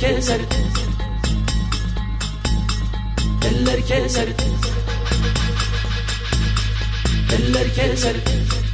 keser. Eller keser. Eller keser.